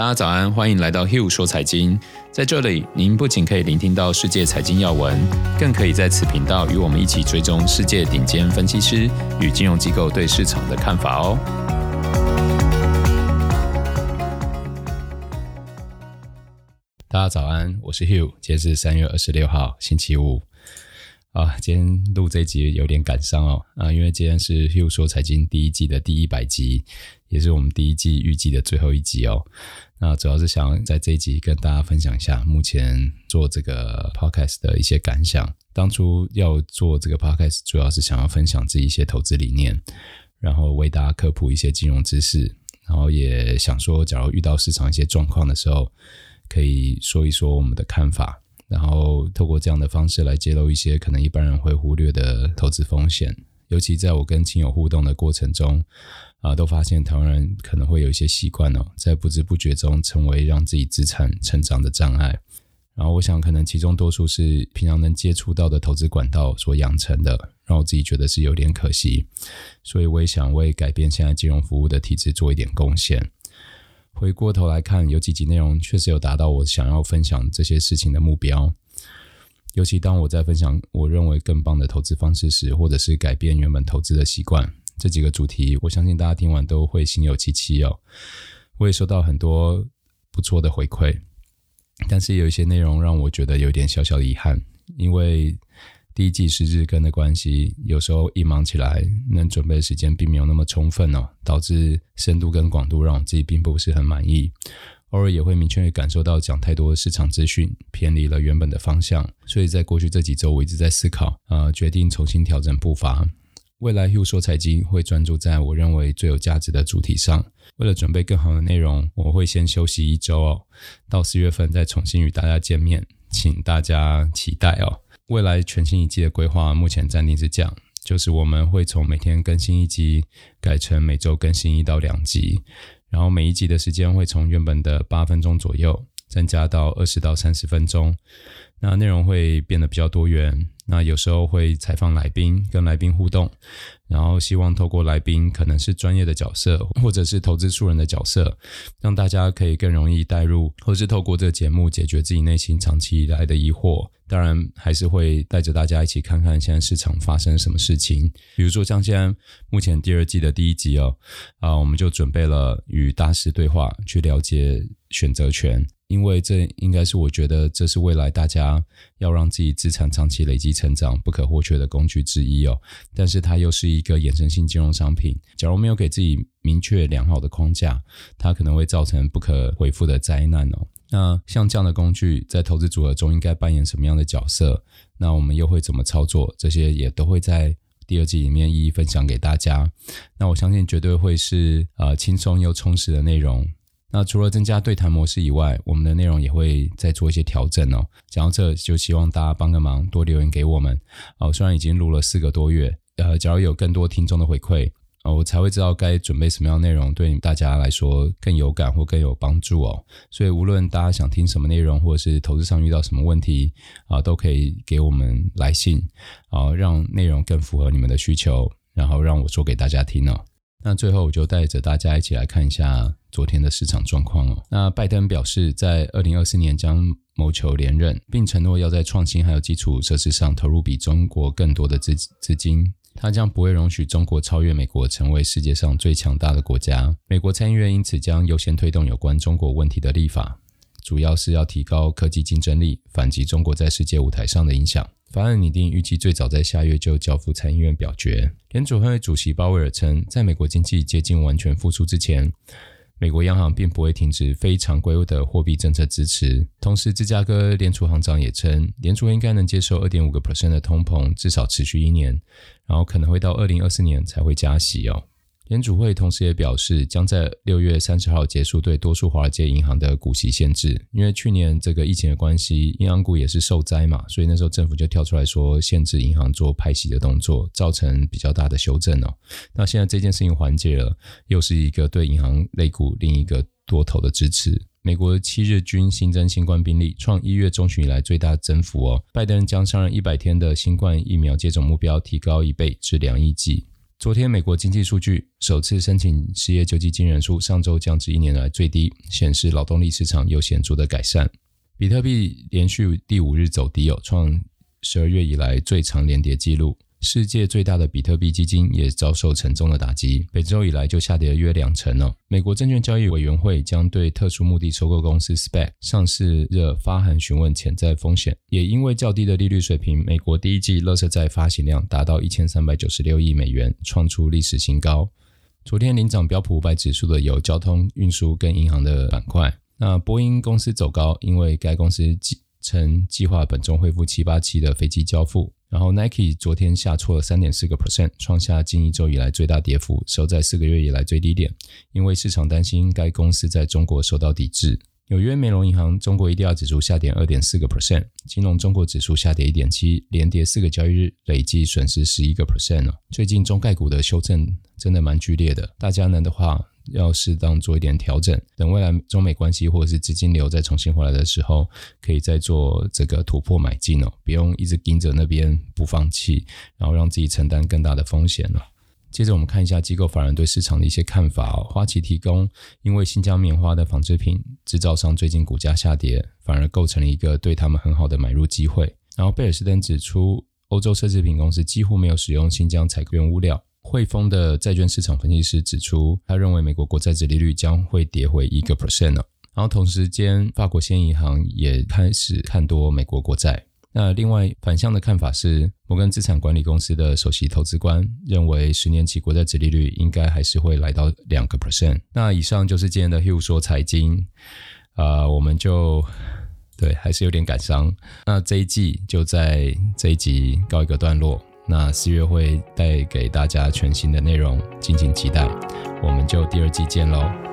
大家早安，欢迎来到 Hugh 说财经。在这里，您不仅可以聆听到世界财经要闻，更可以在此频道与我们一起追踪世界顶尖分析师与金融机构对市场的看法哦。大家早安，我是 Hugh，今天是三月二十六号，星期五。啊，今天录这一集有点感伤哦，啊，因为今天是 Hugh 说财经第一季的第一百集，也是我们第一季预计的最后一集哦。那主要是想在这一集跟大家分享一下目前做这个 podcast 的一些感想。当初要做这个 podcast，主要是想要分享自己一些投资理念，然后为大家科普一些金融知识，然后也想说，假如遇到市场一些状况的时候，可以说一说我们的看法。然后透过这样的方式来揭露一些可能一般人会忽略的投资风险，尤其在我跟亲友互动的过程中，啊，都发现台湾人可能会有一些习惯哦，在不知不觉中成为让自己资产成长的障碍。然后我想，可能其中多数是平常能接触到的投资管道所养成的，让我自己觉得是有点可惜。所以我也想为改变现在金融服务的体制做一点贡献。回过头来看，有几集内容确实有达到我想要分享这些事情的目标。尤其当我在分享我认为更棒的投资方式时，或者是改变原本投资的习惯，这几个主题，我相信大家听完都会心有戚戚哦。我也收到很多不错的回馈，但是有一些内容让我觉得有点小小遗憾，因为。第一季是日更的关系，有时候一忙起来，能准备的时间并没有那么充分哦，导致深度跟广度让我自己并不是很满意。偶尔也会明确地感受到讲太多的市场资讯，偏离了原本的方向。所以在过去这几周，我一直在思考，呃，决定重新调整步伐。未来 Hugh 说财经会专注在我认为最有价值的主题上。为了准备更好的内容，我会先休息一周哦，到四月份再重新与大家见面，请大家期待哦。未来全新一季的规划目前暂定是这样，就是我们会从每天更新一集改成每周更新一到两集，然后每一集的时间会从原本的八分钟左右增加到二十到三十分钟，那内容会变得比较多元。那有时候会采访来宾，跟来宾互动，然后希望透过来宾可能是专业的角色，或者是投资素人的角色，让大家可以更容易带入，或是透过这个节目解决自己内心长期以来的疑惑。当然，还是会带着大家一起看看现在市场发生什么事情。比如说，像现在目前第二季的第一集哦，啊，我们就准备了与大师对话，去了解选择权。因为这应该是我觉得这是未来大家要让自己资产长期累积成长不可或缺的工具之一哦。但是它又是一个衍生性金融商品，假如没有给自己明确良好的框架，它可能会造成不可回复的灾难哦。那像这样的工具在投资组合中应该扮演什么样的角色？那我们又会怎么操作？这些也都会在第二季里面一一分享给大家。那我相信绝对会是呃轻松又充实的内容。那除了增加对谈模式以外，我们的内容也会再做一些调整哦。讲到这，就希望大家帮个忙，多留言给我们。哦，虽然已经录了四个多月，呃，假如有更多听众的回馈，哦，我才会知道该准备什么样的内容，对大家来说更有感或更有帮助哦。所以，无论大家想听什么内容，或者是投资上遇到什么问题，啊，都可以给我们来信，啊，让内容更符合你们的需求，然后让我说给大家听哦。那最后，我就带着大家一起来看一下昨天的市场状况哦。那拜登表示，在二零二四年将谋求连任，并承诺要在创新还有基础设施上投入比中国更多的资资金。他将不会容许中国超越美国，成为世界上最强大的国家。美国参议院因此将优先推动有关中国问题的立法，主要是要提高科技竞争力，反击中国在世界舞台上的影响。法案拟定预计最早在下月就交付参议院表决。联储会主席鲍威尔称，在美国经济接近完全复苏之前，美国央行并不会停止非常规的货币政策支持。同时，芝加哥联储行长也称，联储应该能接受二点五个 percent 的通膨，至少持续一年，然后可能会到二零二四年才会加息哦。联储会同时也表示，将在六月三十号结束对多数华尔街银行的股息限制。因为去年这个疫情的关系，银行股也是受灾嘛，所以那时候政府就跳出来说，限制银行做派息的动作，造成比较大的修正哦。那现在这件事情缓解了，又是一个对银行类股另一个多头的支持。美国七日均新增新冠病例创一月中旬以来最大增幅哦。拜登将上任一百天的新冠疫苗接种目标提高一倍至两亿剂。昨天美国经济数据首次申请失业救济金人数上周降至一年来最低，显示劳动力市场有显著的改善。比特币连续第五日走低，哦，创十二月以来最长连跌记录。世界最大的比特币基金也遭受沉重的打击，本周以来就下跌了约两成了。美国证券交易委员会将对特殊目的收购公司 SPAC 上市热发函询问潜在风险，也因为较低的利率水平，美国第一季垃圾债发行量达到一千三百九十六亿美元，创出历史新高。昨天领涨标普五百指数的有交通运输跟银行的板块。那波音公司走高，因为该公司称计划本周恢复七八七的飞机交付。然后 Nike 昨天下挫了三点四个 percent，创下近一周以来最大跌幅，收在四个月以来最低点。因为市场担心该公司在中国受到抵制。纽约梅隆银行中国 ADR 指数下跌二点四个 percent，金融中国指数下跌一点七，连跌四个交易日，累计损失十一个 percent 了。最近中概股的修正真的蛮剧烈的，大家呢的话。要适当做一点调整，等未来中美关系或者是资金流再重新回来的时候，可以再做这个突破买进哦，不用一直盯着那边不放弃，然后让自己承担更大的风险了。接着我们看一下机构法人对市场的一些看法哦。花旗提供，因为新疆棉花的纺织品制造商最近股价下跌，反而构成了一个对他们很好的买入机会。然后贝尔斯登指出，欧洲奢侈品公司几乎没有使用新疆采购原物料。汇丰的债券市场分析师指出，他认为美国国债殖利率将会跌回一个 percent 了。然后同时间，法国兴业银行也开始看多美国国债。那另外反向的看法是，摩根资产管理公司的首席投资官认为，十年期国债殖利率应该还是会来到两个 percent。那以上就是今天的 Hugh 说财经，啊、我们就对还是有点感伤。那这一季就在这一集告一个段落。那四月会带给大家全新的内容，敬请期待。我们就第二季见喽。